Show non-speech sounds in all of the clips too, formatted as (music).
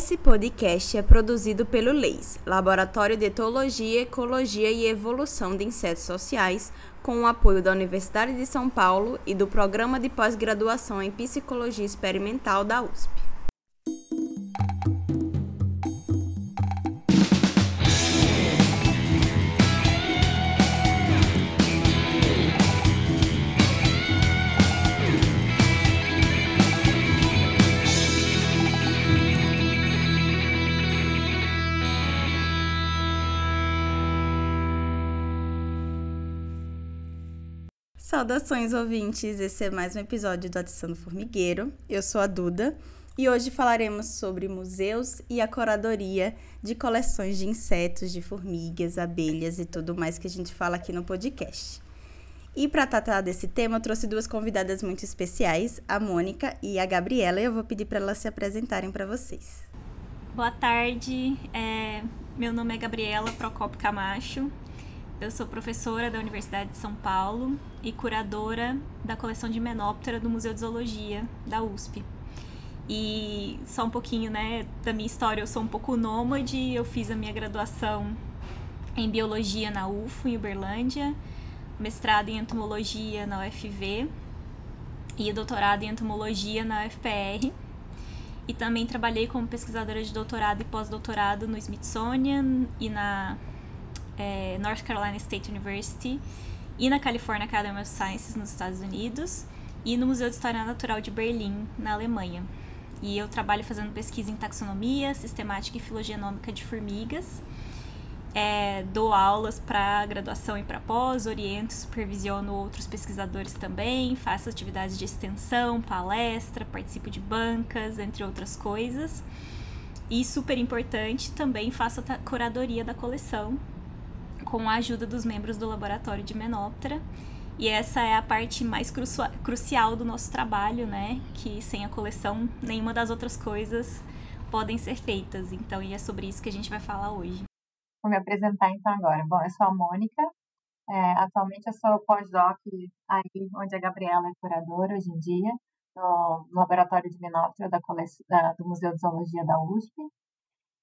Esse podcast é produzido pelo LEIS, Laboratório de Etologia, Ecologia e Evolução de Insetos Sociais, com o apoio da Universidade de São Paulo e do Programa de Pós-Graduação em Psicologia Experimental da USP. Saudações, ouvintes! Esse é mais um episódio do Atiçando Formigueiro. Eu sou a Duda e hoje falaremos sobre museus e a curadoria de coleções de insetos, de formigas, abelhas e tudo mais que a gente fala aqui no podcast. E para tratar desse tema, eu trouxe duas convidadas muito especiais, a Mônica e a Gabriela, e eu vou pedir para elas se apresentarem para vocês. Boa tarde, é... meu nome é Gabriela Procopio Camacho, eu sou professora da Universidade de São Paulo e curadora da coleção de Menóptera do Museu de Zoologia da USP. E só um pouquinho, né, da minha história, eu sou um pouco nômade, eu fiz a minha graduação em biologia na UFO em Uberlândia, mestrado em entomologia na UFV e doutorado em entomologia na UFPR. E também trabalhei como pesquisadora de doutorado e pós-doutorado no Smithsonian e na é, North Carolina State University e na California Academy of Sciences nos Estados Unidos e no Museu de História Natural de Berlim, na Alemanha. E eu trabalho fazendo pesquisa em taxonomia, sistemática e filogenômica de formigas. É, dou aulas para graduação e para pós, oriento, supervisiono outros pesquisadores também, faço atividades de extensão, palestra, participo de bancas, entre outras coisas. E super importante, também faço a curadoria da coleção, com a ajuda dos membros do laboratório de Menoptera. E essa é a parte mais cru crucial do nosso trabalho, né? Que sem a coleção, nenhuma das outras coisas podem ser feitas. Então, e é sobre isso que a gente vai falar hoje. Vou me apresentar então agora. Bom, eu sou a Mônica. É, atualmente eu sou pós-doc aí onde a Gabriela é curadora hoje em dia, no, laboratório de Menoptera da, da, do Museu de Zoologia da USP.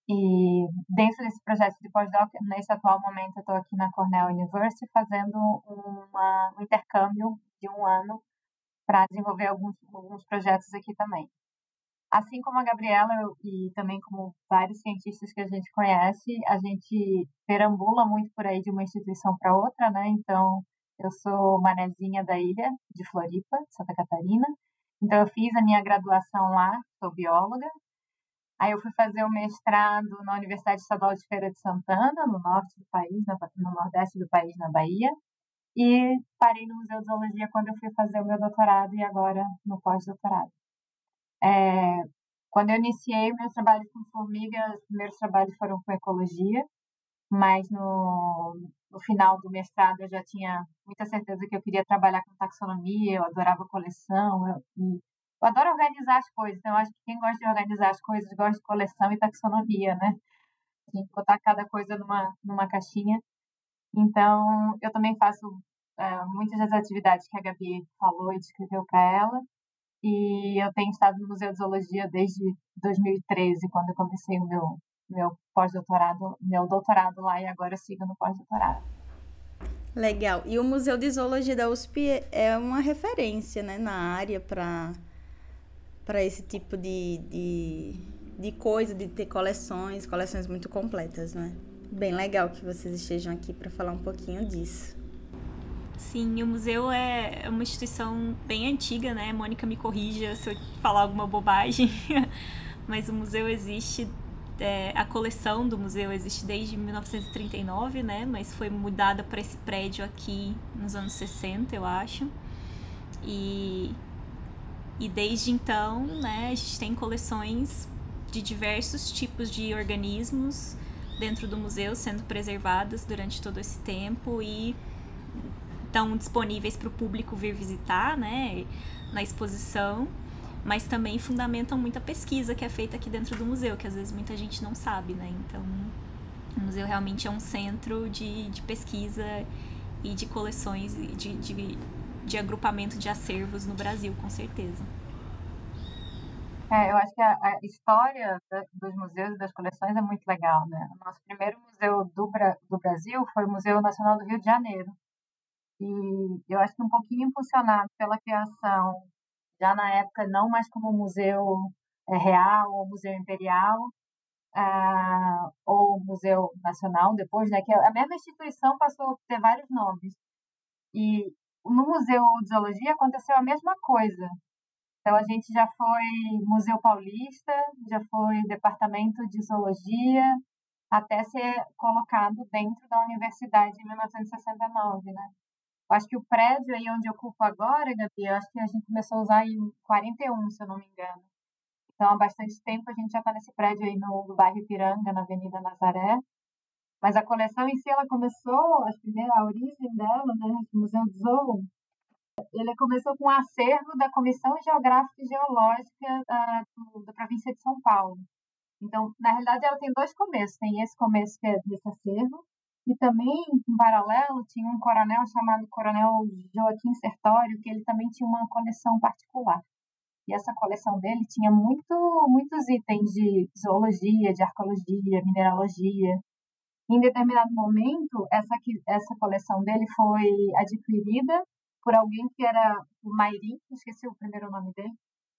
E dentro desse projeto de pós-doc, nesse atual momento, eu estou aqui na Cornell University fazendo uma, um intercâmbio de um ano para desenvolver alguns, alguns projetos aqui também. Assim como a Gabriela eu, e também como vários cientistas que a gente conhece, a gente perambula muito por aí de uma instituição para outra, né? Então, eu sou manezinha da ilha de Floripa, Santa Catarina. Então, eu fiz a minha graduação lá, sou bióloga, Aí eu fui fazer o mestrado na Universidade Estadual de Feira de Santana, no norte do país, no nordeste do país, na Bahia. E parei no Museu de Zoologia quando eu fui fazer o meu doutorado e agora no pós-doutorado. É, quando eu iniciei meus trabalhos com formigas, os primeiros trabalhos foram com ecologia, mas no, no final do mestrado eu já tinha muita certeza que eu queria trabalhar com taxonomia, eu adorava coleção, eu, eu adoro organizar as coisas, então acho que quem gosta de organizar as coisas gosta de coleção e taxonomia, né? Que botar cada coisa numa, numa caixinha. Então, eu também faço é, muitas das atividades que a Gabi falou e descreveu para ela. E eu tenho estado no Museu de Zoologia desde 2013, quando eu comecei o meu, meu pós-doutorado, meu doutorado lá, e agora sigo no pós-doutorado. Legal. E o Museu de Zoologia da USP é uma referência né, na área para para esse tipo de, de, de coisa, de ter coleções, coleções muito completas, né? Bem legal que vocês estejam aqui para falar um pouquinho disso. Sim, o museu é, é uma instituição bem antiga, né? Mônica me corrija se eu falar alguma bobagem, (laughs) mas o museu existe, é, a coleção do museu existe desde 1939, né? Mas foi mudada para esse prédio aqui nos anos 60, eu acho. E e desde então, né, a gente tem coleções de diversos tipos de organismos dentro do museu sendo preservadas durante todo esse tempo e estão disponíveis para o público vir visitar, né, na exposição, mas também fundamentam muita pesquisa que é feita aqui dentro do museu, que às vezes muita gente não sabe, né? Então, o museu realmente é um centro de, de pesquisa e de coleções, de, de de agrupamento de acervos no Brasil, com certeza. É, eu acho que a, a história da, dos museus e das coleções é muito legal, né? O nosso primeiro museu do, do Brasil foi o Museu Nacional do Rio de Janeiro. E eu acho que um pouquinho impulsionado pela criação, já na época não mais como museu é, real ou museu imperial, uh, ou museu nacional depois, né? Que a mesma instituição passou a ter vários nomes. E no Museu de Zoologia aconteceu a mesma coisa. Então, a gente já foi Museu Paulista, já foi Departamento de Zoologia, até ser colocado dentro da universidade em 1969, né? Eu acho que o prédio aí onde eu ocupo agora, Gabi, acho que a gente começou a usar em 41, se eu não me engano. Então, há bastante tempo a gente já está nesse prédio aí no, no bairro Ipiranga, na Avenida Nazaré. Mas a coleção em si, ela começou, a primeira, a origem dela, né, o Museu do Zoo, ele começou com um acervo da Comissão Geográfica e Geológica uh, da província de São Paulo. Então, na realidade, ela tem dois começos. Tem esse começo que é desse acervo, e também, em paralelo, tinha um coronel chamado Coronel Joaquim Sertório, que ele também tinha uma coleção particular. E essa coleção dele tinha muito, muitos itens de zoologia, de arqueologia, mineralogia. Em determinado momento, essa, essa coleção dele foi adquirida por alguém que era o Mairi, esqueci o primeiro nome dele,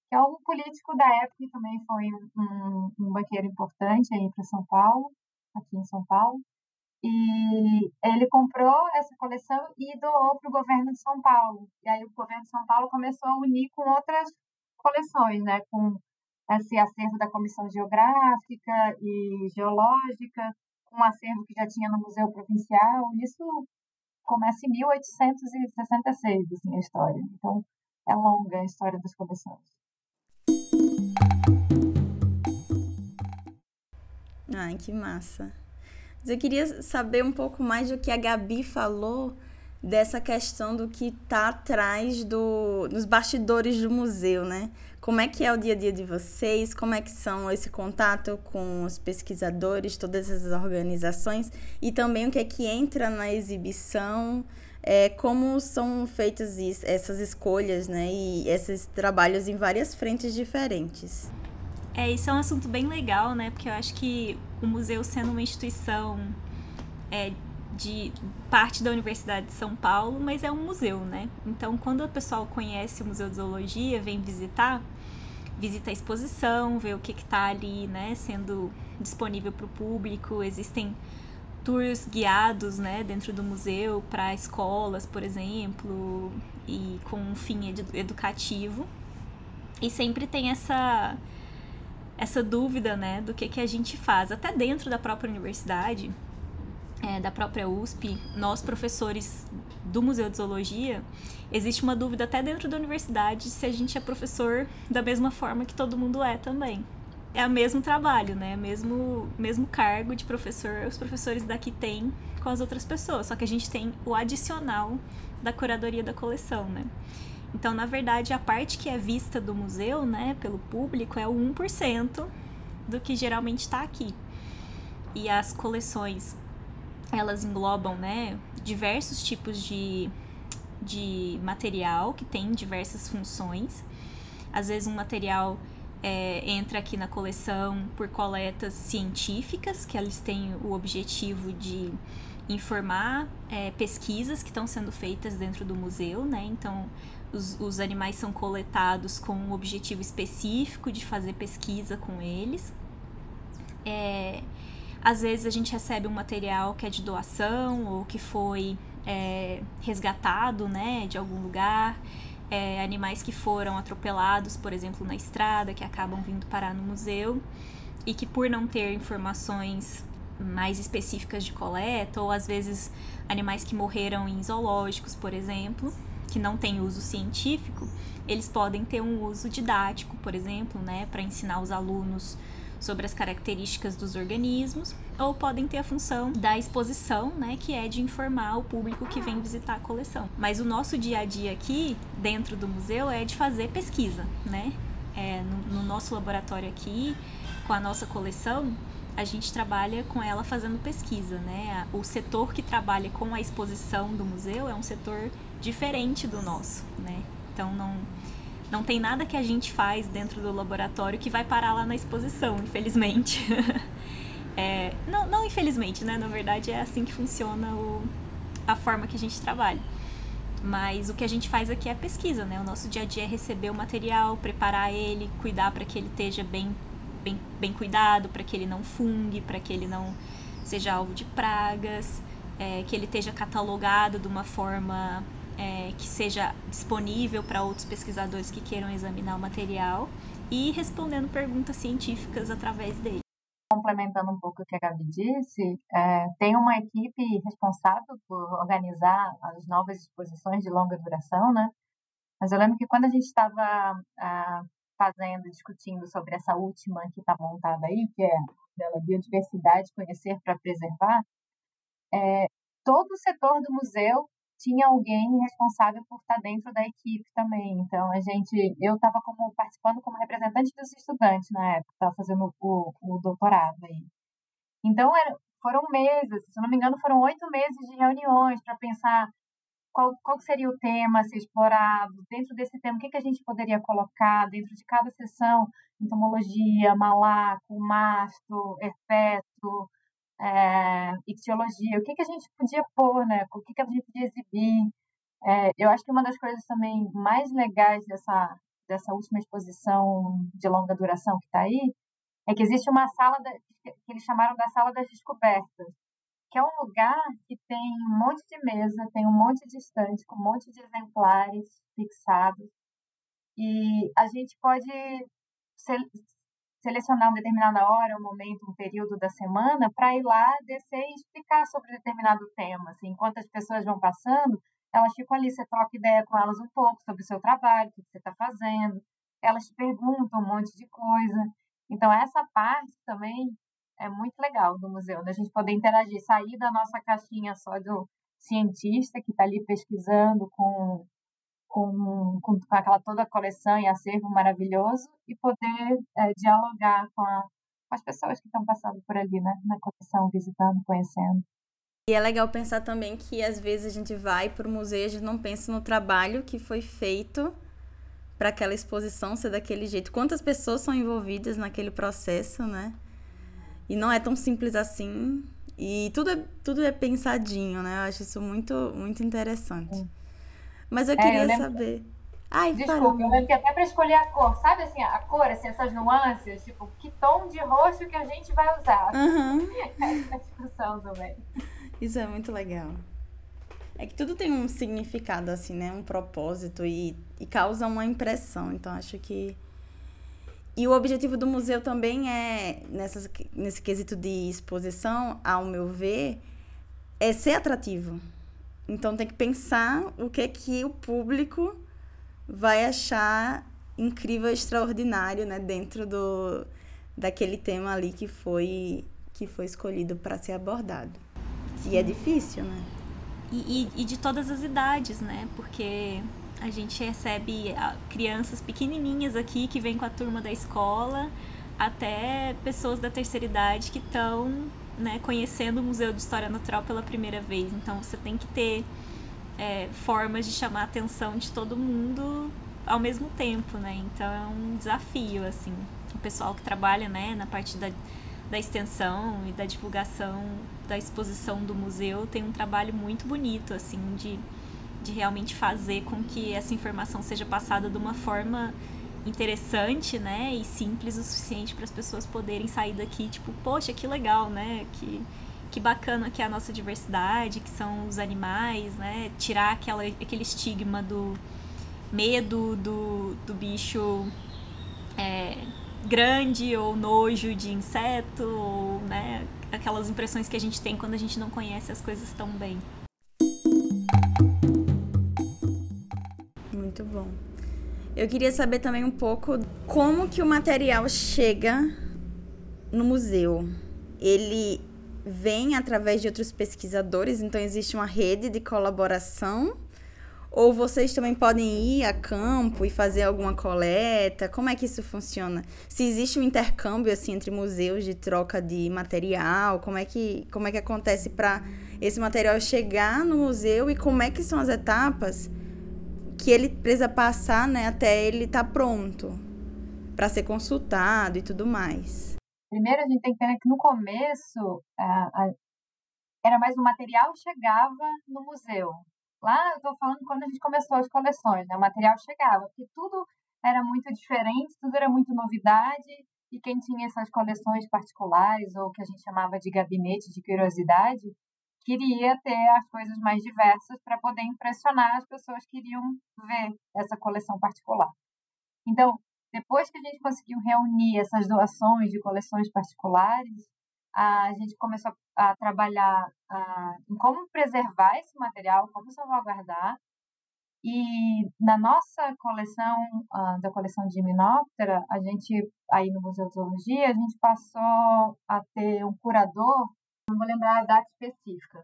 que é um político da época e também foi um, um banqueiro importante aí para São Paulo, aqui em São Paulo. E ele comprou essa coleção e doou para o governo de São Paulo. E aí o governo de São Paulo começou a unir com outras coleções, né? Com esse acervo da Comissão Geográfica e Geológica, com um acervo que já tinha no Museu Provincial. Isso começa em 1866, assim, a história. Então, é longa a história das coleções. Ai, que massa. Mas eu queria saber um pouco mais do que a Gabi falou dessa questão do que está atrás do, dos bastidores do museu, né? Como é que é o dia a dia de vocês? Como é que são esse contato com os pesquisadores, todas essas organizações e também o que é que entra na exibição? É, como são feitas essas escolhas, né? E esses trabalhos em várias frentes diferentes. É, isso é um assunto bem legal, né? Porque eu acho que o museu sendo uma instituição é, de parte da Universidade de São Paulo, mas é um museu, né? Então, quando o pessoal conhece o Museu de Zoologia, vem visitar, visita a exposição, vê o que está ali, né, sendo disponível para o público. Existem tours guiados, né, dentro do museu para escolas, por exemplo, e com um fim educativo. E sempre tem essa essa dúvida, né, do que que a gente faz, até dentro da própria universidade é, da própria USP, nós professores do Museu de Zoologia, existe uma dúvida até dentro da universidade se a gente é professor da mesma forma que todo mundo é também. É o mesmo trabalho, né? Mesmo, mesmo cargo de professor, os professores daqui têm com as outras pessoas, só que a gente tem o adicional da curadoria da coleção, né? Então, na verdade, a parte que é vista do museu, né, pelo público, é o 1% do que geralmente está aqui. E as coleções elas englobam né, diversos tipos de, de material que tem diversas funções. Às vezes um material é, entra aqui na coleção por coletas científicas, que eles têm o objetivo de informar é, pesquisas que estão sendo feitas dentro do museu, né? Então, os, os animais são coletados com um objetivo específico de fazer pesquisa com eles. É, às vezes a gente recebe um material que é de doação ou que foi é, resgatado né, de algum lugar. É, animais que foram atropelados, por exemplo, na estrada, que acabam vindo parar no museu e que, por não ter informações mais específicas de coleta, ou às vezes animais que morreram em zoológicos, por exemplo, que não têm uso científico, eles podem ter um uso didático, por exemplo, né, para ensinar os alunos sobre as características dos organismos, ou podem ter a função da exposição, né, que é de informar o público que vem visitar a coleção. Mas o nosso dia a dia aqui, dentro do museu, é de fazer pesquisa, né? É, no, no nosso laboratório aqui, com a nossa coleção, a gente trabalha com ela fazendo pesquisa, né? O setor que trabalha com a exposição do museu é um setor diferente do nosso, né? Então não não tem nada que a gente faz dentro do laboratório que vai parar lá na exposição, infelizmente. (laughs) é, não, não infelizmente, né? Na verdade é assim que funciona o, a forma que a gente trabalha. Mas o que a gente faz aqui é pesquisa, né? O nosso dia a dia é receber o material, preparar ele, cuidar para que ele esteja bem, bem, bem cuidado, para que ele não fungue, para que ele não seja alvo de pragas, é, que ele esteja catalogado de uma forma é, que seja disponível para outros pesquisadores que queiram examinar o material e respondendo perguntas científicas através dele. Complementando um pouco o que a Gabi disse, é, tem uma equipe responsável por organizar as novas exposições de longa duração, né? Mas eu lembro que quando a gente estava fazendo, discutindo sobre essa última que está montada aí, que é dela biodiversidade, conhecer para preservar, é, todo o setor do museu tinha alguém responsável por estar dentro da equipe também. Então, a gente, eu estava como participando como representante dos estudantes na época, estava fazendo o, o doutorado aí. Então, era, foram meses, se não me engano, foram oito meses de reuniões para pensar qual, qual seria o tema a ser explorado, dentro desse tema, o que, que a gente poderia colocar dentro de cada sessão, entomologia, malaco, masto, herpeto, é, ictiologia, o que, que a gente podia pôr, né? o que, que a gente podia exibir. É, eu acho que uma das coisas também mais legais dessa, dessa última exposição de longa duração que está aí é que existe uma sala da, que eles chamaram da Sala das Descobertas, que é um lugar que tem um monte de mesa, tem um monte de estante com um monte de exemplares fixados. E a gente pode selecionar uma determinada hora, um momento, um período da semana para ir lá, descer e explicar sobre determinado tema. Assim, enquanto as pessoas vão passando, elas ficam ali, você troca ideia com elas um pouco sobre o seu trabalho, o que você está fazendo, elas te perguntam um monte de coisa. Então, essa parte também é muito legal do museu, da gente poder interagir, sair da nossa caixinha só do cientista que está ali pesquisando com com, com, com, aquela toda a coleção e acervo maravilhoso e poder é, dialogar com, a, com, as pessoas que estão passando por ali, né, na coleção, visitando, conhecendo. E é legal pensar também que às vezes a gente vai para o museu e a gente não pensa no trabalho que foi feito para aquela exposição ser daquele jeito. Quantas pessoas são envolvidas naquele processo, né? E não é tão simples assim. E tudo é, tudo é pensadinho, né? Eu acho isso muito, muito interessante. Mas eu queria é, eu saber. Ai, Desculpa, eu lembro que até para escolher a cor, sabe assim, a cor, assim, essas nuances, tipo, que tom de rosto que a gente vai usar. Uhum. (laughs) Essa discussão também. Isso é muito legal. É que tudo tem um significado, assim, né? Um propósito e, e causa uma impressão. Então, acho que. E o objetivo do museu também é, nessa, nesse quesito de exposição, ao meu ver, é ser atrativo. Então tem que pensar o que é que o público vai achar incrível, extraordinário, né, dentro do daquele tema ali que foi que foi escolhido para ser abordado. E é difícil, né? E, e, e, de todas as idades, né? Porque a gente recebe ah, crianças pequenininhas aqui que vêm com a turma da escola, até pessoas da terceira idade que estão né, conhecendo o Museu de História Natural pela primeira vez. Então você tem que ter é, formas de chamar a atenção de todo mundo ao mesmo tempo, né? Então é um desafio, assim. O pessoal que trabalha, né, na parte da, da extensão e da divulgação da exposição do museu tem um trabalho muito bonito, assim, de, de realmente fazer com que essa informação seja passada de uma forma interessante, né, e simples o suficiente para as pessoas poderem sair daqui, tipo, poxa, que legal, né, que, que bacana que é a nossa diversidade, que são os animais, né, tirar aquela, aquele estigma do medo do, do bicho é, grande ou nojo de inseto, ou, né, aquelas impressões que a gente tem quando a gente não conhece as coisas tão bem. Muito bom. Eu queria saber também um pouco como que o material chega no museu. Ele vem através de outros pesquisadores, então existe uma rede de colaboração? Ou vocês também podem ir a campo e fazer alguma coleta? Como é que isso funciona? Se existe um intercâmbio assim entre museus de troca de material, como é que como é que acontece para esse material chegar no museu e como é que são as etapas que ele precisa passar, né, até ele estar tá pronto para ser consultado e tudo mais? Primeiro, a gente tem que entender que no começo a, era mais o material chegava no museu. Lá eu estou falando quando a gente começou as coleções, né? O material chegava, porque tudo era muito diferente, tudo era muito novidade, e quem tinha essas coleções particulares, ou que a gente chamava de gabinete de curiosidade, queria ter as coisas mais diversas para poder impressionar as pessoas que iriam ver essa coleção particular. Então, depois que a gente conseguiu reunir essas doações de coleções particulares, a gente começou a trabalhar em como preservar esse material, como salvaguardar. E na nossa coleção, da coleção de Himenóptera, a gente, aí no Museu de Zoologia, a gente passou a ter um curador, não vou lembrar a data específica,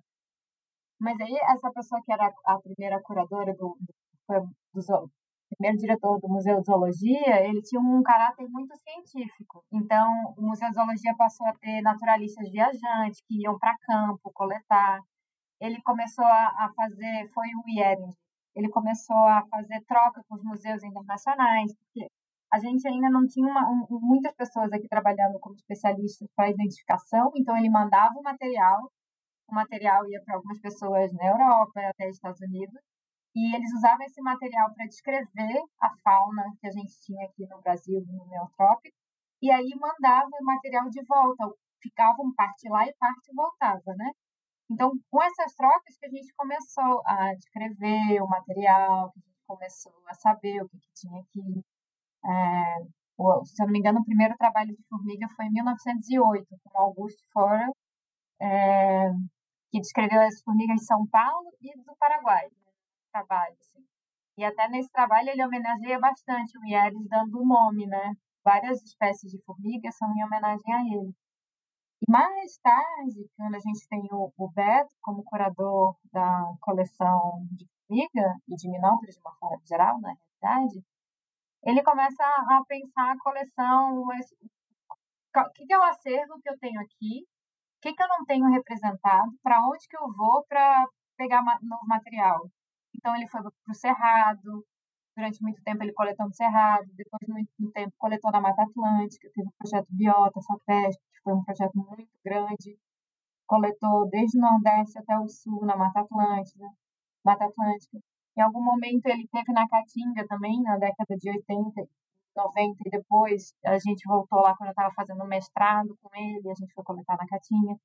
mas aí essa pessoa que era a primeira curadora do, do, primeiro diretor do Museu de Zoologia, ele tinha um caráter muito científico. Então, o Museu de Zoologia passou a ter naturalistas viajantes que iam para campo coletar. Ele começou a, fazer, foi o Yering, ele começou a fazer troca com os museus internacionais, porque a gente ainda não tinha uma, um, muitas pessoas aqui trabalhando como especialistas para identificação, então ele mandava o material, o material ia para algumas pessoas na Europa, até Estados Unidos, e eles usavam esse material para descrever a fauna que a gente tinha aqui no Brasil, no Neotrópico, e aí mandavam o material de volta. Ficava um parte lá e parte voltava, né? Então, com essas trocas que a gente começou a descrever o material, que a gente começou a saber o que, que tinha aqui. É, se eu não me engano, o primeiro trabalho de formiga foi em 1908, com Augusto Fora, é, que descreveu as formigas de São Paulo e do Paraguai trabalho. Assim. E até nesse trabalho ele homenageia bastante o Yeres, dando o nome, né? Várias espécies de formigas são em homenagem a ele. E mais tarde, quando a gente tem o, o Beto como curador da coleção de formiga e de minópolis de uma forma geral, na realidade, ele começa a pensar a coleção, o que, que é o acervo que eu tenho aqui, o que, que eu não tenho representado, para onde que eu vou para pegar novo material. Então ele foi para o Cerrado, durante muito tempo ele coletou no Cerrado, depois de muito tempo coletou na Mata Atlântica, teve o projeto Biota, Sapesp, que foi um projeto muito grande, coletou desde o Nordeste até o Sul, na Mata Atlântica, Mata Atlântica. Em algum momento ele teve na Caatinga também, na década de 80, 90, e depois a gente voltou lá quando eu estava fazendo mestrado com ele, a gente foi coletar na Caatinga.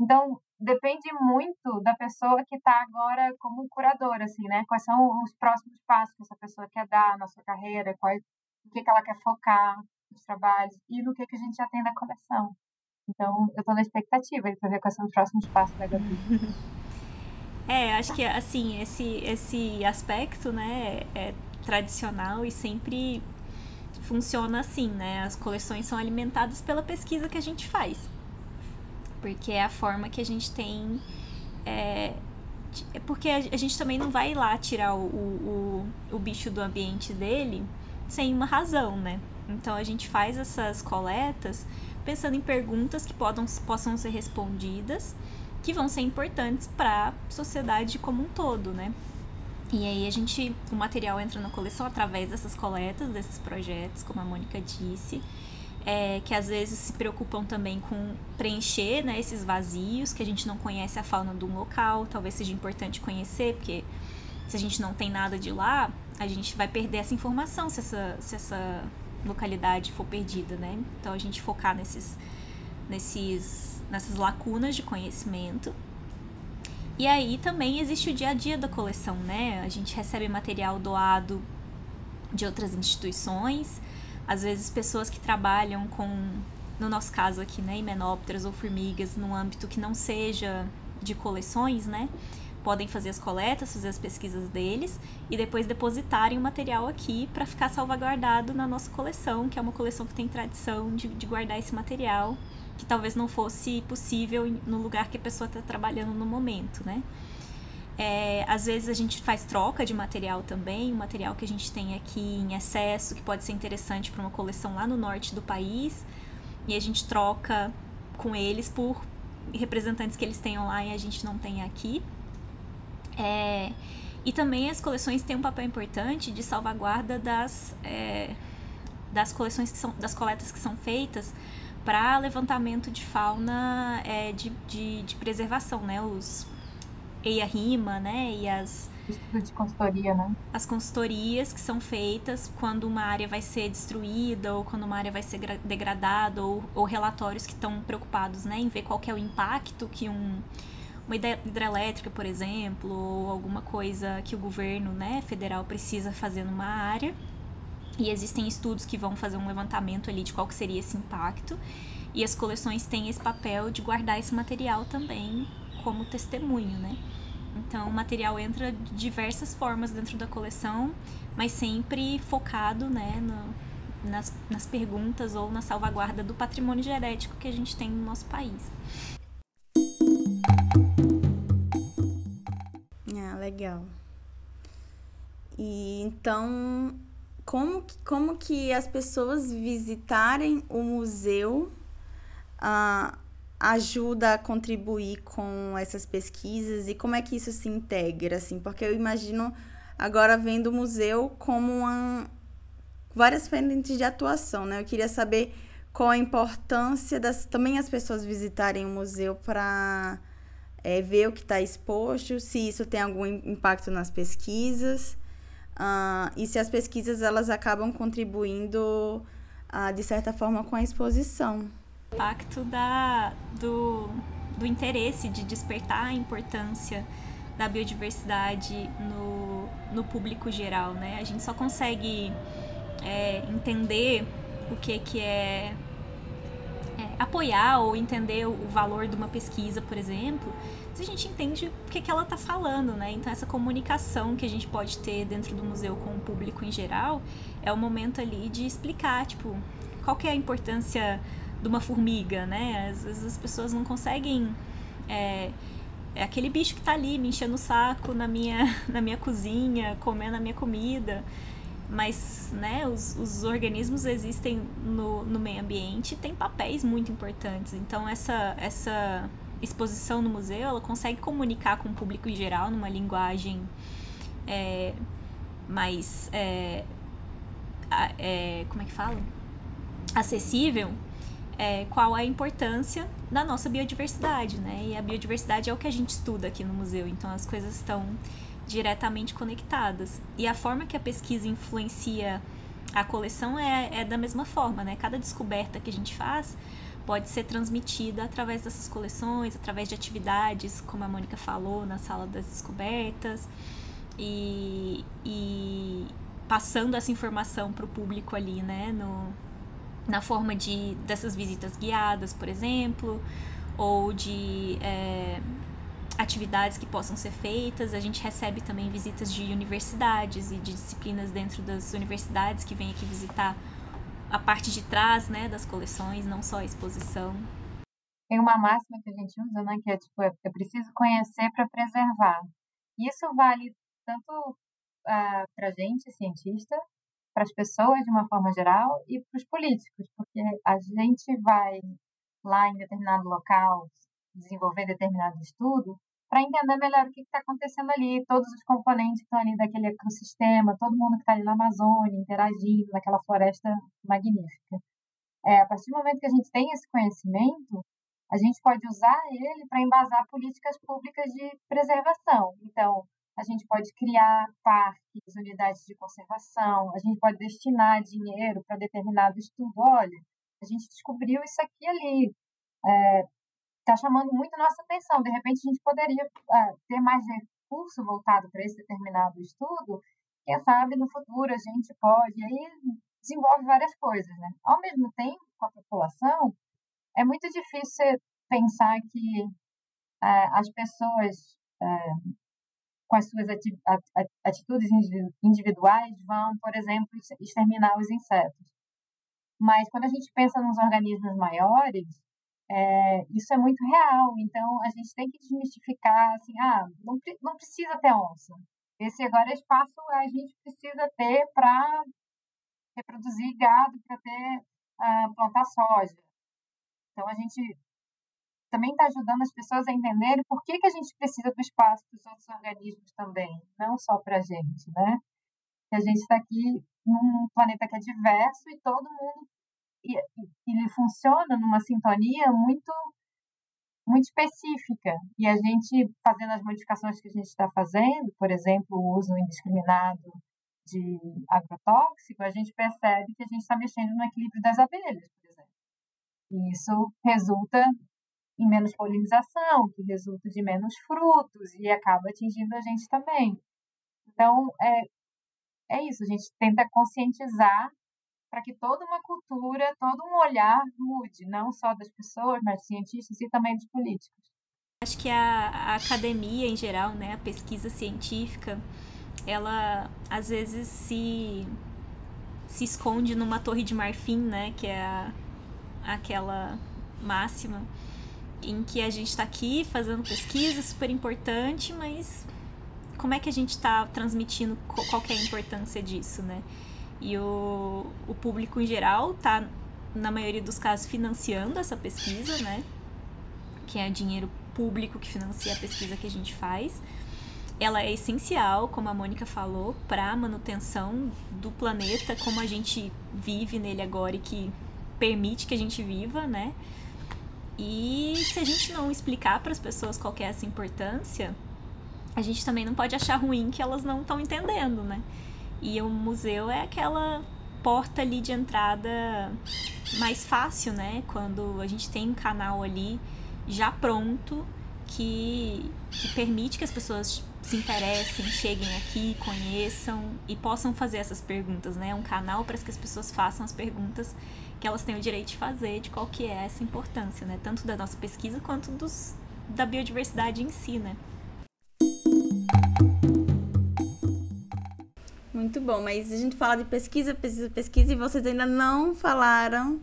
Então, depende muito da pessoa que está agora como curadora, assim, né? Quais são os próximos passos que essa pessoa quer dar na sua carreira, quais, o que, que ela quer focar nos trabalhos e no que, que a gente já tem na coleção. Então, eu estou na expectativa para ver quais são os próximos passos da Gabi. (laughs) É, acho que, assim, esse, esse aspecto, né, é tradicional e sempre funciona assim, né? As coleções são alimentadas pela pesquisa que a gente faz porque é a forma que a gente tem. É, é porque a gente também não vai lá tirar o, o, o bicho do ambiente dele sem uma razão, né? Então a gente faz essas coletas pensando em perguntas que podam, possam ser respondidas, que vão ser importantes para a sociedade como um todo, né? E aí a gente, o material entra na coleção através dessas coletas, desses projetos, como a Mônica disse é, que às vezes se preocupam também com preencher né, esses vazios, que a gente não conhece a fauna de um local, talvez seja importante conhecer, porque se a gente não tem nada de lá, a gente vai perder essa informação se essa, se essa localidade for perdida, né? Então a gente focar nesses, nesses, nessas lacunas de conhecimento. E aí também existe o dia a dia da coleção, né? A gente recebe material doado de outras instituições, às vezes pessoas que trabalham com, no nosso caso aqui, né, himenópteras ou formigas, num âmbito que não seja de coleções, né, podem fazer as coletas, fazer as pesquisas deles e depois depositarem o material aqui para ficar salvaguardado na nossa coleção, que é uma coleção que tem tradição de, de guardar esse material, que talvez não fosse possível no lugar que a pessoa está trabalhando no momento, né. É, às vezes a gente faz troca de material também, material que a gente tem aqui em excesso, que pode ser interessante para uma coleção lá no norte do país, e a gente troca com eles por representantes que eles tenham lá e a gente não tem aqui. É, E também as coleções têm um papel importante de salvaguarda das, é, das coleções que são, das coletas que são feitas para levantamento de fauna é, de, de, de, preservação, né? Os EIA-RIMA, né? E as... De consultoria, né? As consultorias que são feitas quando uma área vai ser destruída ou quando uma área vai ser degradada ou, ou relatórios que estão preocupados, né? Em ver qual é o impacto que um uma hidrelétrica, por exemplo, ou alguma coisa que o governo né, federal precisa fazer numa área. E existem estudos que vão fazer um levantamento ali de qual que seria esse impacto. E as coleções têm esse papel de guardar esse material também como testemunho, né? Então, o material entra de diversas formas dentro da coleção, mas sempre focado, né, no, nas, nas perguntas ou na salvaguarda do patrimônio genético que a gente tem no nosso país. Ah, legal. E então, como, como que as pessoas visitarem o museu ah, ajuda a contribuir com essas pesquisas e como é que isso se integra, assim? Porque eu imagino agora vendo o museu como uma, várias frentes de atuação, né? Eu queria saber qual a importância das também as pessoas visitarem o museu para é, ver o que está exposto, se isso tem algum impacto nas pesquisas. Uh, e se as pesquisas elas acabam contribuindo uh, de certa forma com a exposição. O impacto da, do, do interesse de despertar a importância da biodiversidade no, no público geral, né? A gente só consegue é, entender o que, que é, apoiar ou entender o valor de uma pesquisa, por exemplo, a gente entende o que, que ela está falando, né? Então essa comunicação que a gente pode ter dentro do museu com o público em geral é o momento ali de explicar, tipo, qual que é a importância de uma formiga, né? Às vezes as pessoas não conseguem é, é aquele bicho que está ali me enchendo o saco na minha, (laughs) na minha cozinha, comendo a minha comida. Mas né, os, os organismos existem no, no meio ambiente e têm papéis muito importantes. Então, essa, essa exposição no museu, ela consegue comunicar com o público em geral numa linguagem é, mais. É, é, como é que fala? Acessível. É, qual é a importância da nossa biodiversidade, né? E a biodiversidade é o que a gente estuda aqui no museu, então as coisas estão diretamente conectadas. E a forma que a pesquisa influencia a coleção é, é da mesma forma, né? Cada descoberta que a gente faz pode ser transmitida através dessas coleções, através de atividades, como a Mônica falou, na sala das descobertas, e, e passando essa informação para o público ali, né, no, na forma de dessas visitas guiadas, por exemplo, ou de é, atividades que possam ser feitas. A gente recebe também visitas de universidades e de disciplinas dentro das universidades que vêm aqui visitar a parte de trás, né, das coleções, não só a exposição. Tem uma máxima que a gente usa, né, que é tipo, é, preciso conhecer para preservar. Isso vale tanto uh, ah, para a gente, cientista, para as pessoas de uma forma geral e para os políticos, porque a gente vai lá em determinado local desenvolver determinado estudo para entender melhor o que está acontecendo ali, todos os componentes que estão ali daquele ecossistema, todo mundo que está ali na Amazônia, interagindo naquela floresta magnífica. É, a partir do momento que a gente tem esse conhecimento, a gente pode usar ele para embasar políticas públicas de preservação. Então, a gente pode criar parques, unidades de conservação, a gente pode destinar dinheiro para determinado estudo. Olha, a gente descobriu isso aqui ali. É, está chamando muito a nossa atenção. De repente, a gente poderia uh, ter mais recurso voltado para esse determinado estudo. Quem sabe no futuro a gente pode, aí desenvolve várias coisas. Né? Ao mesmo tempo, com a população, é muito difícil pensar que uh, as pessoas, uh, com as suas atitudes individuais, vão, por exemplo, exterminar os insetos. Mas quando a gente pensa nos organismos maiores, é, isso é muito real, então a gente tem que desmistificar, assim, ah, não, não precisa ter onça. Esse agora espaço a gente precisa ter para reproduzir gado, para ter uh, plantar soja. Então a gente também está ajudando as pessoas a entenderem por que, que a gente precisa do espaço dos outros organismos também, não só para a gente, né? Que a gente está aqui num planeta que é diverso e todo mundo ele funciona numa sintonia muito muito específica e a gente fazendo as modificações que a gente está fazendo, por exemplo, o uso indiscriminado de agrotóxico, a gente percebe que a gente está mexendo no equilíbrio das abelhas, por exemplo. E isso resulta em menos polinização, que resulta de menos frutos e acaba atingindo a gente também. Então, é, é isso, a gente tenta conscientizar para que toda uma cultura, todo um olhar mude, não só das pessoas, mas cientistas e também dos políticos. Acho que a, a academia em geral, né, a pesquisa científica, ela às vezes se se esconde numa torre de marfim, né, que é a, aquela máxima em que a gente está aqui fazendo pesquisa super importante, mas como é que a gente está transmitindo qual é a importância disso, né? E o, o público em geral está, na maioria dos casos, financiando essa pesquisa, né? Que é dinheiro público que financia a pesquisa que a gente faz. Ela é essencial, como a Mônica falou, para a manutenção do planeta como a gente vive nele agora e que permite que a gente viva, né? E se a gente não explicar para as pessoas qual é essa importância, a gente também não pode achar ruim que elas não estão entendendo, né? E o museu é aquela porta ali de entrada mais fácil, né? Quando a gente tem um canal ali já pronto que, que permite que as pessoas se interessem, cheguem aqui, conheçam e possam fazer essas perguntas, né? Um canal para que as pessoas façam as perguntas que elas têm o direito de fazer, de qual que é essa importância, né? Tanto da nossa pesquisa quanto dos, da biodiversidade em si, né? Muito bom, mas a gente fala de pesquisa, pesquisa, pesquisa e vocês ainda não falaram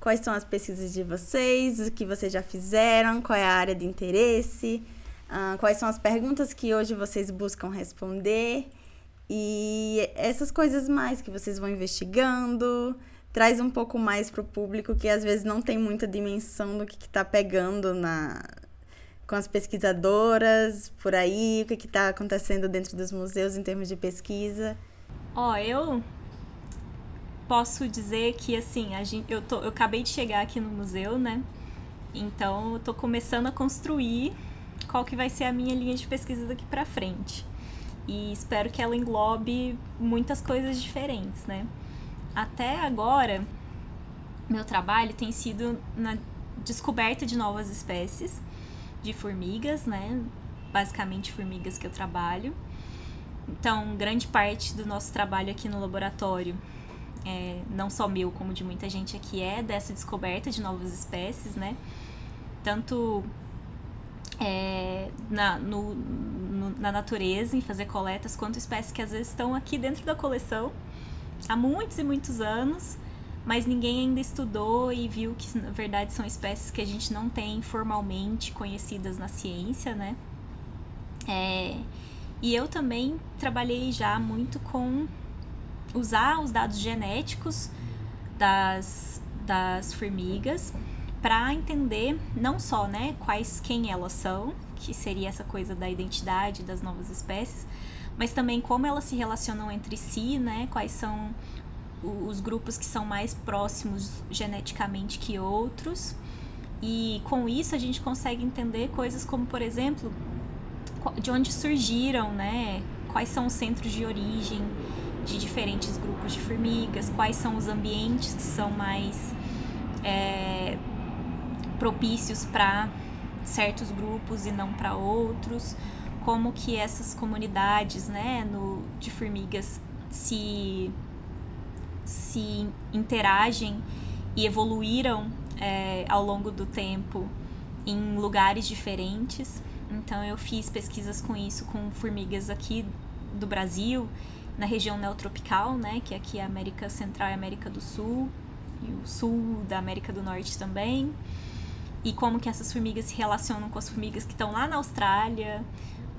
quais são as pesquisas de vocês, o que vocês já fizeram, qual é a área de interesse, uh, quais são as perguntas que hoje vocês buscam responder e essas coisas mais que vocês vão investigando. Traz um pouco mais para o público que às vezes não tem muita dimensão do que está pegando na, com as pesquisadoras por aí, o que está acontecendo dentro dos museus em termos de pesquisa. Ó, eu posso dizer que assim, a gente, eu, tô, eu acabei de chegar aqui no museu, né? Então eu tô começando a construir qual que vai ser a minha linha de pesquisa daqui para frente. E espero que ela englobe muitas coisas diferentes, né? Até agora, meu trabalho tem sido na descoberta de novas espécies de formigas, né? Basicamente formigas que eu trabalho. Então, grande parte do nosso trabalho aqui no laboratório, é, não só meu, como de muita gente aqui, é dessa descoberta de novas espécies, né? Tanto é, na, no, no, na natureza, em fazer coletas, quanto espécies que às vezes estão aqui dentro da coleção há muitos e muitos anos, mas ninguém ainda estudou e viu que na verdade são espécies que a gente não tem formalmente conhecidas na ciência, né? É, e eu também trabalhei já muito com usar os dados genéticos das, das formigas para entender não só né, quais quem elas são, que seria essa coisa da identidade das novas espécies, mas também como elas se relacionam entre si, né, quais são os grupos que são mais próximos geneticamente que outros. E com isso a gente consegue entender coisas como, por exemplo, de onde surgiram, né? Quais são os centros de origem de diferentes grupos de formigas, quais são os ambientes que são mais é, propícios para certos grupos e não para outros, como que essas comunidades, né, no, de formigas se se interagem e evoluíram é, ao longo do tempo em lugares diferentes. Então eu fiz pesquisas com isso com formigas aqui do Brasil, na região neotropical, né, que aqui é a América Central e América do Sul, e o sul da América do Norte também. E como que essas formigas se relacionam com as formigas que estão lá na Austrália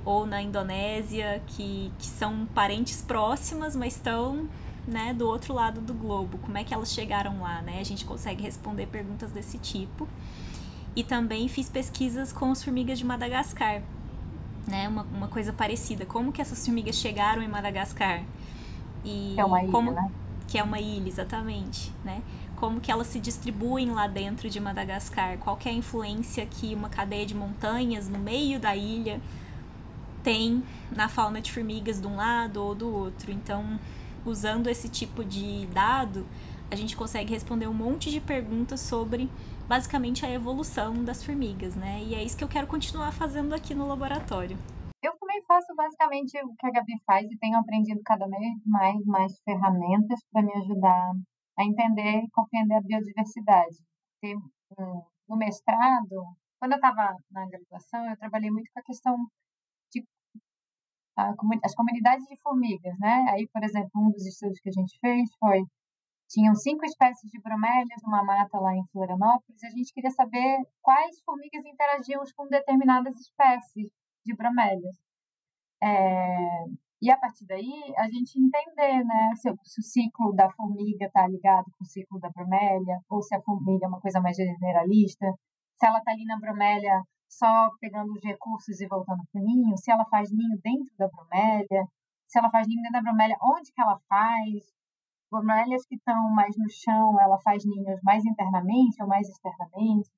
ou na Indonésia, que, que são parentes próximas, mas estão né, do outro lado do globo. Como é que elas chegaram lá, né? A gente consegue responder perguntas desse tipo. E também fiz pesquisas com as formigas de Madagascar, né? Uma, uma coisa parecida. Como que essas formigas chegaram em Madagascar? E é uma ilha, como, né? Que é uma ilha, exatamente, né? Como que elas se distribuem lá dentro de Madagascar? Qual é a influência que uma cadeia de montanhas no meio da ilha tem na fauna de formigas de um lado ou do outro? Então, usando esse tipo de dado, a gente consegue responder um monte de perguntas sobre basicamente a evolução das formigas, né? E é isso que eu quero continuar fazendo aqui no laboratório. Eu também faço basicamente o que a Gabi faz e tenho aprendido cada vez mais mais ferramentas para me ajudar a entender e compreender a biodiversidade. no mestrado, quando eu estava na graduação, eu trabalhei muito com a questão de as comunidades de formigas, né? Aí, por exemplo, um dos estudos que a gente fez foi tinham cinco espécies de bromélias numa mata lá em Florianópolis. E a gente queria saber quais formigas interagiam com determinadas espécies de bromélias. É, e a partir daí, a gente entender né, se, se o ciclo da formiga está ligado com o ciclo da bromélia, ou se a formiga é uma coisa mais generalista, se ela está ali na bromélia só pegando os recursos e voltando para o ninho, se ela faz ninho dentro da bromélia, se ela faz ninho dentro da bromélia, onde que ela faz, bromélias que estão mais no chão, ela faz ninhos mais internamente ou mais externamente?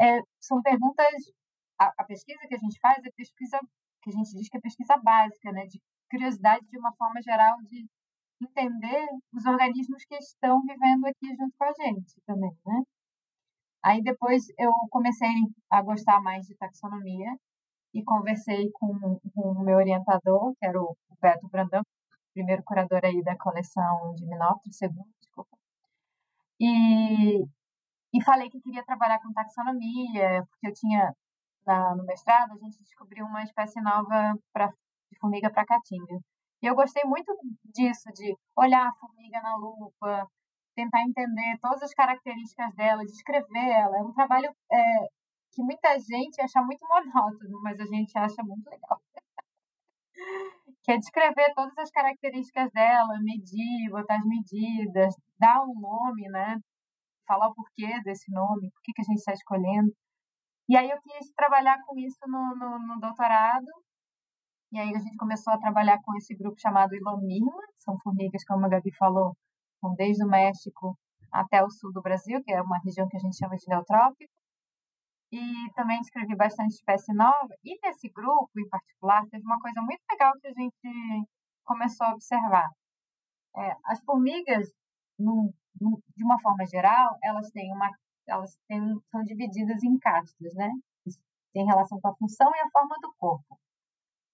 É, são perguntas. A, a, pesquisa que a gente faz é pesquisa que a gente diz que é pesquisa básica, né, de curiosidade de uma forma geral de entender os organismos que estão vivendo aqui junto com a gente também, né? Aí depois eu comecei a gostar mais de taxonomia e conversei com, com o meu orientador, que era o Beto Brandão, primeiro curador aí da coleção de Minópolis, segundo, desculpa. E, e falei que queria trabalhar com taxonomia, porque eu tinha, na, no mestrado, a gente descobriu uma espécie nova pra, de formiga para caatinga. E eu gostei muito disso, de olhar a formiga na lupa, tentar entender todas as características dela, descrever ela. É um trabalho é, que muita gente acha muito monótono, mas a gente acha muito legal (laughs) que é descrever todas as características dela, medir, botar as medidas, dar um nome, né? Falar o porquê desse nome, por que, a gente está escolhendo. E aí eu quis trabalhar com isso no, no, no, doutorado. E aí a gente começou a trabalhar com esse grupo chamado Ilomirma, são formigas, como a Gabi falou, desde o México até o sul do Brasil, que é uma região que a gente chama de neotrópico e também descrevi bastante espécie nova. E nesse grupo, em particular, teve uma coisa muito legal que a gente começou a observar. É, as formigas, de uma forma geral, elas têm uma, elas têm, são divididas em castas, né? Isso tem relação com a função e a forma do corpo.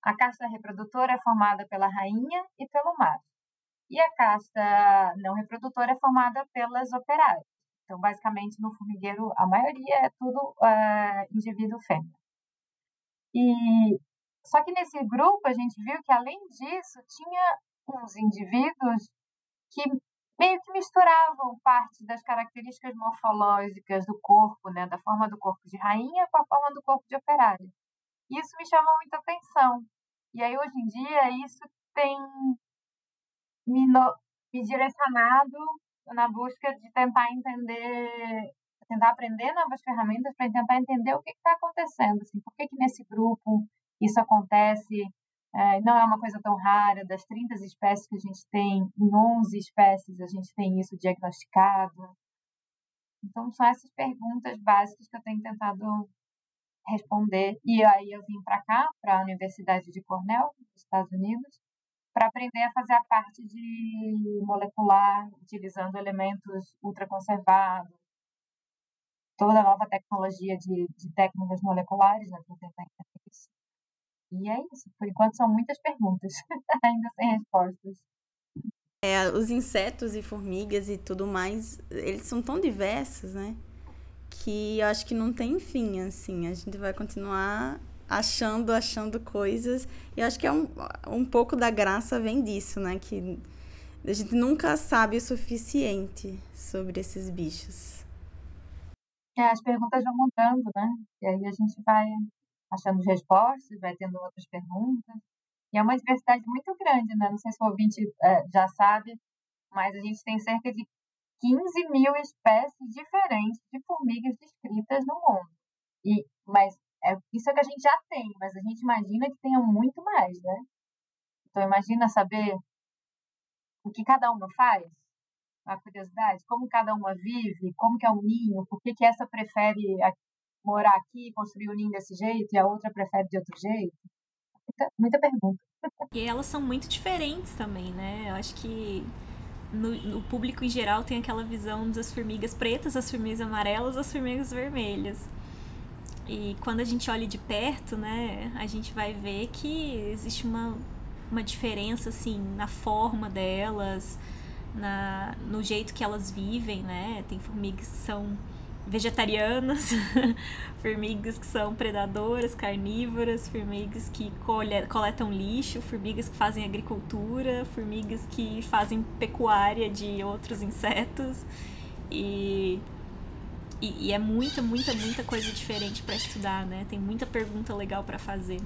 A casta reprodutora é formada pela rainha e pelo macho. E a casta não reprodutora é formada pelas operárias. Então, basicamente, no formigueiro, a maioria é tudo é, indivíduo fêmea. E só que nesse grupo a gente viu que, além disso, tinha uns indivíduos que meio que misturavam parte das características morfológicas do corpo, né, da forma do corpo de rainha com a forma do corpo de operário. Isso me chamou muita atenção. E aí, hoje em dia, isso tem me, no, me direcionado na busca de tentar entender, tentar aprender novas ferramentas para tentar entender o que está acontecendo, assim, por que, que nesse grupo isso acontece, é, não é uma coisa tão rara, das 30 espécies que a gente tem, em 11 espécies a gente tem isso diagnosticado. Então, são essas perguntas básicas que eu tenho tentado responder. E aí eu vim para cá, para a Universidade de Cornell, nos Estados Unidos, para aprender a fazer a parte de molecular, utilizando elementos ultraconservados, toda a nova tecnologia de, de técnicas moleculares, né, isso. E é isso. Por enquanto são muitas perguntas, (laughs) ainda sem respostas. É, os insetos e formigas e tudo mais, eles são tão diversos, né? Que eu acho que não tem fim, assim. A gente vai continuar achando, achando coisas. E acho que é um, um pouco da graça vem disso, né? Que a gente nunca sabe o suficiente sobre esses bichos. É, as perguntas vão mudando, né? E aí a gente vai achando respostas, vai tendo outras perguntas. E é uma diversidade muito grande, né? Não sei se o ouvinte é, já sabe, mas a gente tem cerca de 15 mil espécies diferentes de formigas descritas no mundo. E, mas é, isso é que a gente já tem, mas a gente imagina que tenha muito mais, né? Então imagina saber o que cada uma faz, a curiosidade, como cada uma vive, como que é o ninho, por que, que essa prefere morar aqui, construir o ninho desse jeito e a outra prefere de outro jeito. Muita, muita pergunta. (laughs) E elas são muito diferentes também, né? Eu acho que no, no, público em geral tem aquela visão das formigas pretas, as formigas amarelas, as formigas vermelhas. E quando a gente olha de perto, né, a gente vai ver que existe uma, uma diferença, assim, na forma delas, na, no jeito que elas vivem, né? Tem formigas que são vegetarianas, (laughs) formigas que são predadoras, carnívoras, formigas que colhe, coletam lixo, formigas que fazem agricultura, formigas que fazem pecuária de outros insetos. E, e, e é muita, muita, muita coisa diferente para estudar, né? Tem muita pergunta legal para fazer.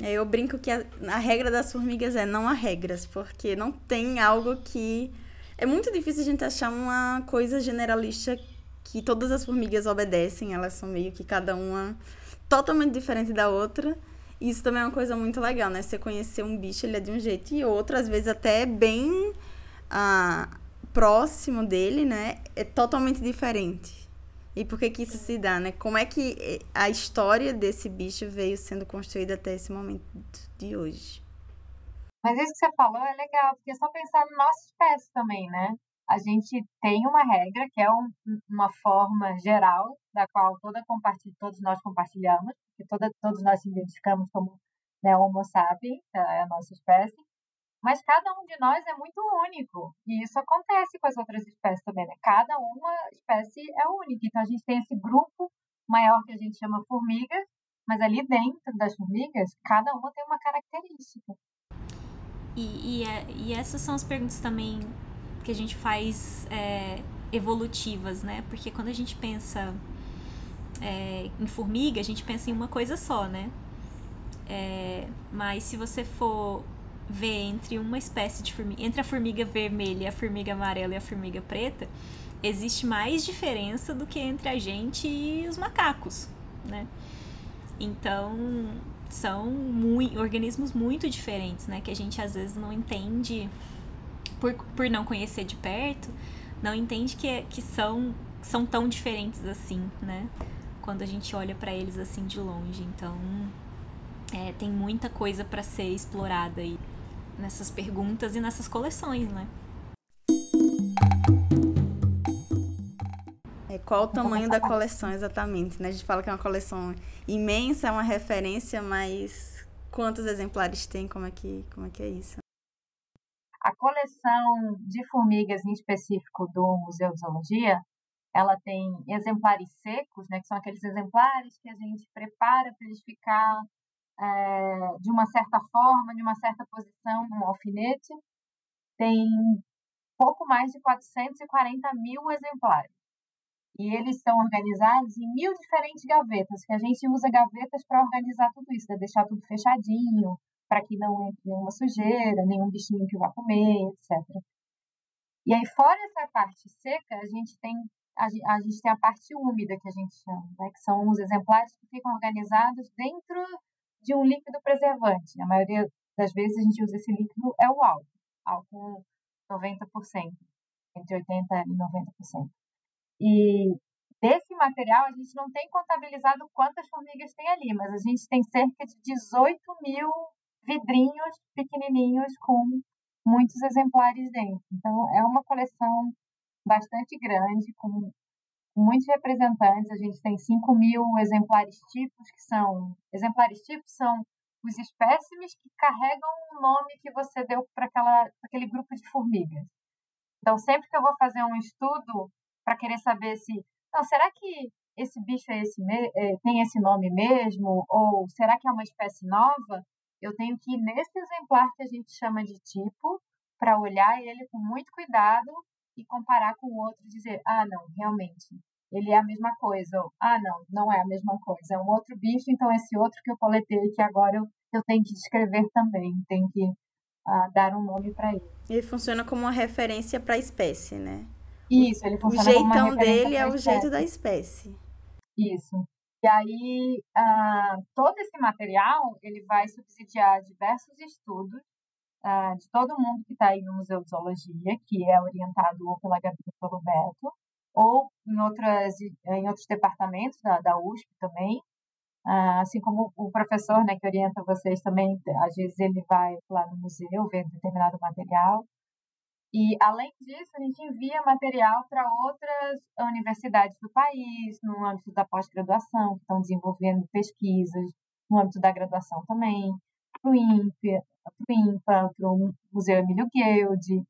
É, eu brinco que a, a regra das formigas é não há regras, porque não tem algo que. É muito difícil a gente achar uma coisa generalista que todas as formigas obedecem, elas são meio que cada uma totalmente diferente da outra. E isso também é uma coisa muito legal, né? Você conhecer um bicho, ele é de um jeito e outro, às vezes até bem ah, próximo dele, né? É totalmente diferente. E por que que isso se dá, né? Como é que eh, a história desse bicho veio sendo construída até esse momento de hoje? Mas isso que você falou é legal, porque é só pensar na nossa espécie também, né? a gente tem uma regra que é um, uma forma geral da qual toda todos nós compartilhamos, que toda, todos nós se identificamos como né, Homo sapiens, é a nossa espécie, mas cada um de nós é muito único e isso acontece com as outras espécies também. Né? Cada uma espécie é única, então a gente tem esse grupo maior que a gente chama formigas, mas ali dentro das formigas cada uma tem uma característica. E, e, é, e essas são as perguntas também que a gente faz é, evolutivas, né? Porque quando a gente pensa é, em formiga, a gente pensa em uma coisa só, né? É, mas se você for ver entre uma espécie de formiga, entre a formiga vermelha, a formiga amarela e a formiga preta, existe mais diferença do que entre a gente e os macacos, né? Então, são organismos muito diferentes, né? Que a gente às vezes não entende por, por não conhecer de perto, não entende que, é, que são, são tão diferentes assim, né? Quando a gente olha para eles assim de longe. Então, é, tem muita coisa para ser explorada aí nessas perguntas e nessas coleções, né? É, qual o tamanho da coleção exatamente? Né? A gente fala que é uma coleção imensa, é uma referência, mas quantos exemplares tem? Como é que, como é, que é isso? A coleção de formigas em específico do Museu de Zoologia, ela tem exemplares secos, né, que são aqueles exemplares que a gente prepara para eles ficar é, de uma certa forma, de uma certa posição, num alfinete. Tem pouco mais de 440 mil exemplares. E eles são organizados em mil diferentes gavetas, que a gente usa gavetas para organizar tudo isso, né? deixar tudo fechadinho, para que não entre nenhuma sujeira, nenhum bichinho que vá comer, etc. E aí, fora essa parte seca, a gente tem a, a gente tem a parte úmida que a gente chama, né, que são os exemplares que ficam organizados dentro de um líquido preservante. A maioria das vezes a gente usa esse líquido é o álcool, álcool 90%, entre 80 e 90%. E desse material a gente não tem contabilizado quantas formigas tem ali, mas a gente tem cerca de 18 mil vidrinhos pequenininhos com muitos exemplares dentro. Então, é uma coleção bastante grande, com muitos representantes. A gente tem 5 mil exemplares tipos, que são. Exemplares tipos são os espécimes que carregam o nome que você deu para aquele grupo de formigas. Então, sempre que eu vou fazer um estudo para querer saber se. Não, será que esse bicho é esse, é, tem esse nome mesmo? Ou será que é uma espécie nova? eu tenho que ir nesse exemplar que a gente chama de tipo, para olhar ele com muito cuidado e comparar com o outro e dizer, ah, não, realmente, ele é a mesma coisa, ou, ah, não, não é a mesma coisa, é um outro bicho, então esse outro que eu coletei que agora eu, eu tenho que descrever também, tenho que uh, dar um nome para ele. Ele funciona como uma referência para a espécie, né? Isso, ele funciona como uma referência O jeitão dele é o jeito da espécie. Isso. E aí, uh, todo esse material, ele vai subsidiar diversos estudos uh, de todo mundo que está aí no Museu de Zoologia, que é orientado ou pela Gabi ou pelo Beto, ou em, outras, em outros departamentos da, da USP também, uh, assim como o professor né, que orienta vocês também, às vezes ele vai lá no museu ver determinado material, e, além disso, a gente envia material para outras universidades do país, no âmbito da pós-graduação, que estão desenvolvendo pesquisas, no âmbito da graduação também, para o INPA, para o Museu Emílio Guild.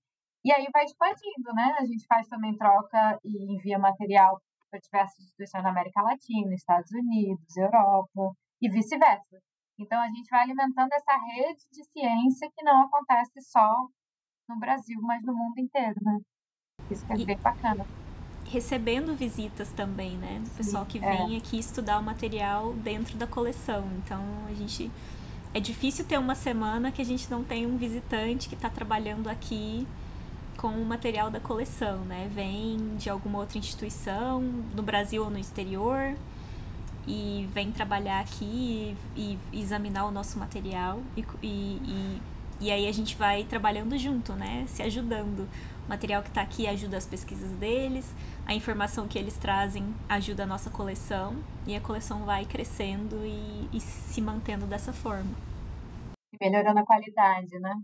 E aí vai expandindo, né? A gente faz também troca e envia material para diversas instituições na América Latina, Estados Unidos, Europa e vice-versa. Então, a gente vai alimentando essa rede de ciência que não acontece só no Brasil, mas no mundo inteiro, né? Isso que é e bem bacana. Recebendo visitas também, né? Do pessoal que vem é. aqui estudar o material dentro da coleção. Então, a gente. É difícil ter uma semana que a gente não tem um visitante que está trabalhando aqui com o material da coleção, né? Vem de alguma outra instituição, no Brasil ou no exterior, e vem trabalhar aqui e, e examinar o nosso material e, e, e aí a gente vai trabalhando junto, né? Se ajudando. O material que está aqui ajuda as pesquisas deles, a informação que eles trazem ajuda a nossa coleção e a coleção vai crescendo e, e se mantendo dessa forma. E melhorando a qualidade, né?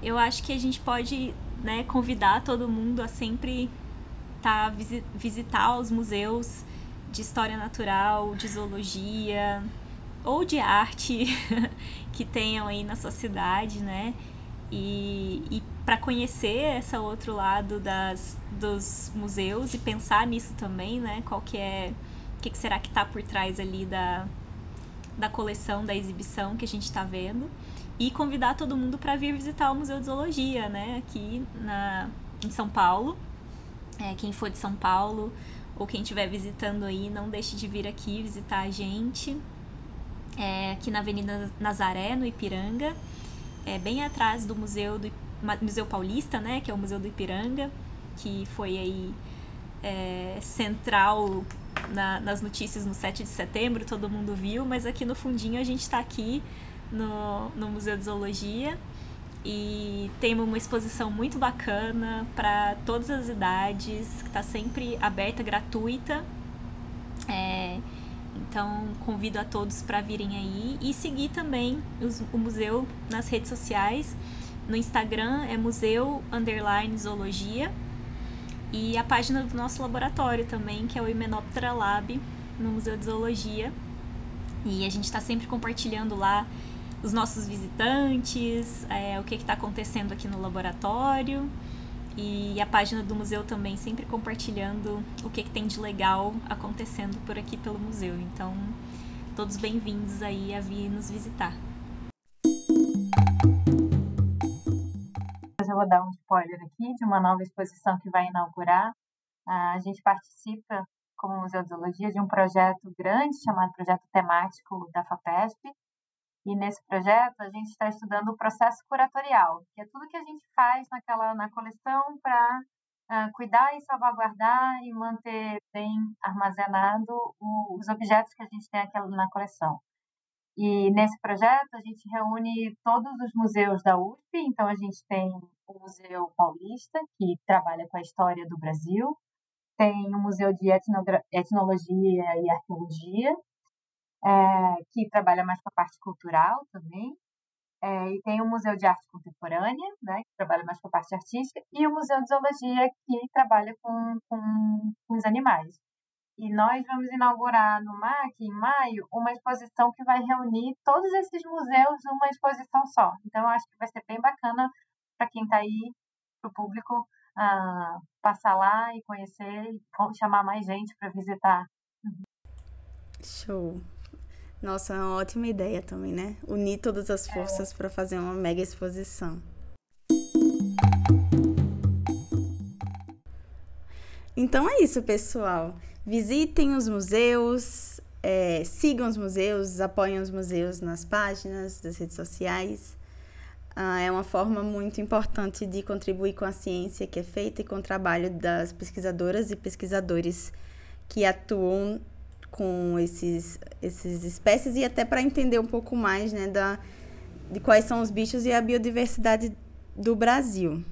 Eu acho que a gente pode né, convidar todo mundo a sempre tá, visitar os museus de história natural, de zoologia, ou de arte (laughs) que tenham aí na sua cidade, né? E, e para conhecer esse outro lado das, dos museus e pensar nisso também, né? Qual que é, o que, que será que está por trás ali da, da coleção, da exibição que a gente está vendo e convidar todo mundo para vir visitar o Museu de Zoologia, né? Aqui na, em São Paulo. É, quem for de São Paulo ou quem estiver visitando aí, não deixe de vir aqui visitar a gente é, aqui na Avenida Nazaré, no Ipiranga, é, bem atrás do Museu, do, Museu Paulista, né, que é o Museu do Ipiranga, que foi aí é, central na, nas notícias no 7 de setembro, todo mundo viu, mas aqui no fundinho a gente está aqui no, no Museu de Zoologia e temos uma exposição muito bacana para todas as idades, que está sempre aberta, gratuita. É, então, convido a todos para virem aí e seguir também os, o museu nas redes sociais. No Instagram é museu underline zoologia e a página do nosso laboratório também, que é o Himenoptera Lab, no Museu de Zoologia. E a gente está sempre compartilhando lá os nossos visitantes, é, o que está acontecendo aqui no laboratório e a página do museu também sempre compartilhando o que, que tem de legal acontecendo por aqui pelo museu. Então, todos bem-vindos aí a vir nos visitar. Eu vou dar um spoiler aqui de uma nova exposição que vai inaugurar. A gente participa, como Museu de Zoologia, de um projeto grande chamado Projeto Temático da FAPESP, e nesse projeto a gente está estudando o processo curatorial, que é tudo que a gente faz naquela na coleção para uh, ah, cuidar e salvaguardar e manter bem armazenado o, os objetos que a gente tem na coleção. E nesse projeto a gente reúne todos os museus da USP, então a gente tem o Museu Paulista, que trabalha com a história do Brasil, tem o Museu de Etnologia e Arqueologia, é, que trabalha mais com a parte cultural também. É, e tem o Museu de Arte Contemporânea, né, que trabalha mais com a parte artística, e o Museu de Zoologia, que trabalha com, com, com os animais. E nós vamos inaugurar no MAC, em maio, uma exposição que vai reunir todos esses museus numa exposição só. Então, eu acho que vai ser bem bacana para quem está aí, para o público, uh, passar lá e conhecer e chamar mais gente para visitar. Show! Nossa, é uma ótima ideia também, né? Unir todas as forças para fazer uma mega exposição. Então é isso, pessoal. Visitem os museus, é, sigam os museus, apoiem os museus nas páginas das redes sociais. ah, é uma forma muito importante de contribuir com a ciência que é feita e com o trabalho das pesquisadoras e pesquisadores que atuam com esses, esses espécies e até para entender um pouco mais né, da, de quais são os bichos e a biodiversidade do Brasil.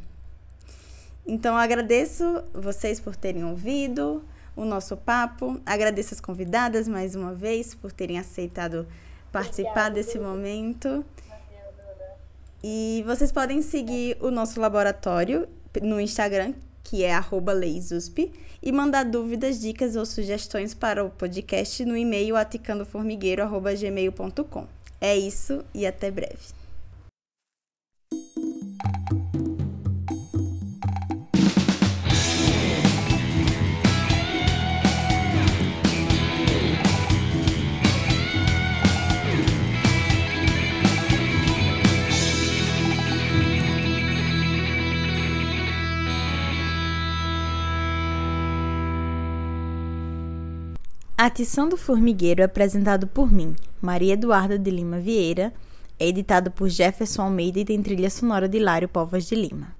Então, agradeço vocês por terem ouvido o nosso papo, agradeço as convidadas mais uma vez por terem aceitado participar Obrigada, desse momento. E vocês podem seguir o nosso laboratório no Instagram, que é @leisusp, e mandar dúvidas, dicas ou sugestões para o podcast no e-mail aticandoformigueiro@gmail.com. É isso e até breve. Atição do Formigueiro é apresentado por mim, Maria Eduarda de Lima Vieira, é editado por Jefferson Almeida e tem trilha sonora de Lário Povas de Lima.